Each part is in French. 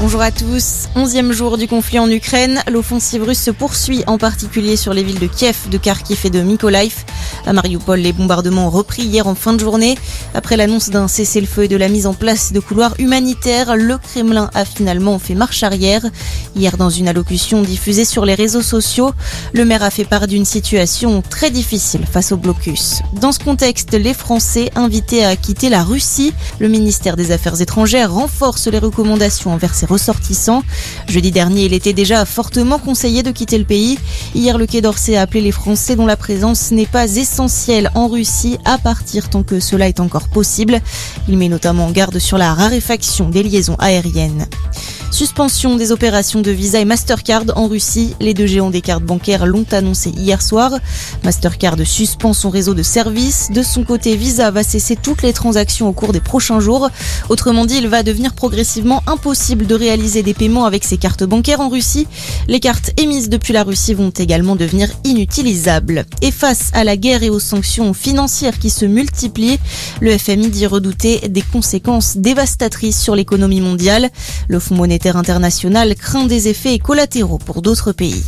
Bonjour à tous. Onzième jour du conflit en Ukraine, l'offensive russe se poursuit en particulier sur les villes de Kiev, de Kharkiv et de Mykolaiv. À Mariupol, les bombardements ont repris hier en fin de journée. Après l'annonce d'un cessez-le-feu et de la mise en place de couloirs humanitaires, le Kremlin a finalement fait marche arrière. Hier, dans une allocution diffusée sur les réseaux sociaux, le maire a fait part d'une situation très difficile face au blocus. Dans ce contexte, les Français invités à quitter la Russie, le ministère des Affaires étrangères renforce les recommandations envers ses ressortissants. Jeudi dernier, il était déjà fortement conseillé de quitter le pays. Hier, le Quai d'Orsay a appelé les Français dont la présence n'est pas essentielle en Russie à partir tant que cela est encore possible. Il met notamment en garde sur la raréfaction des liaisons aériennes. Suspension des opérations de Visa et Mastercard en Russie. Les deux géants des cartes bancaires l'ont annoncé hier soir. Mastercard suspend son réseau de services. De son côté, Visa va cesser toutes les transactions au cours des prochains jours. Autrement dit, il va devenir progressivement impossible de réaliser des paiements avec ses cartes bancaires en Russie. Les cartes émises depuis la Russie vont également devenir inutilisables. Et face à la guerre et aux sanctions financières qui se multiplient, le FMI dit redouter des conséquences dévastatrices sur l'économie mondiale. Le Fonds monétaire international craint des effets collatéraux pour d'autres pays.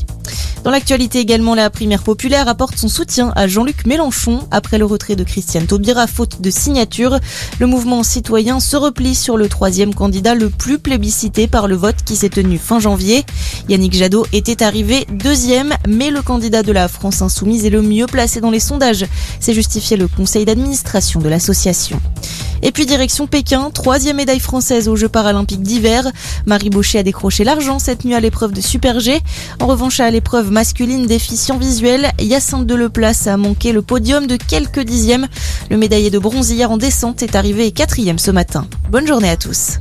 Dans l'actualité également, la primaire populaire apporte son soutien à Jean-Luc Mélenchon après le retrait de Christiane Taubira faute de signature. Le mouvement citoyen se replie sur le troisième candidat le plus plébiscité par le vote qui s'est tenu fin janvier. Yannick Jadot était arrivé deuxième, mais le candidat de la France insoumise est le mieux placé dans les sondages. C'est justifié le conseil d'administration de l'association. Et puis direction Pékin, troisième médaille française aux Jeux paralympiques d'hiver. Marie Baucher a décroché l'argent cette nuit à l'épreuve de Super G. En revanche, à l'épreuve masculine déficient visuel, Yacinthe Deleplace a manqué le podium de quelques dixièmes. Le médaillé de bronze hier en descente est arrivé quatrième ce matin. Bonne journée à tous.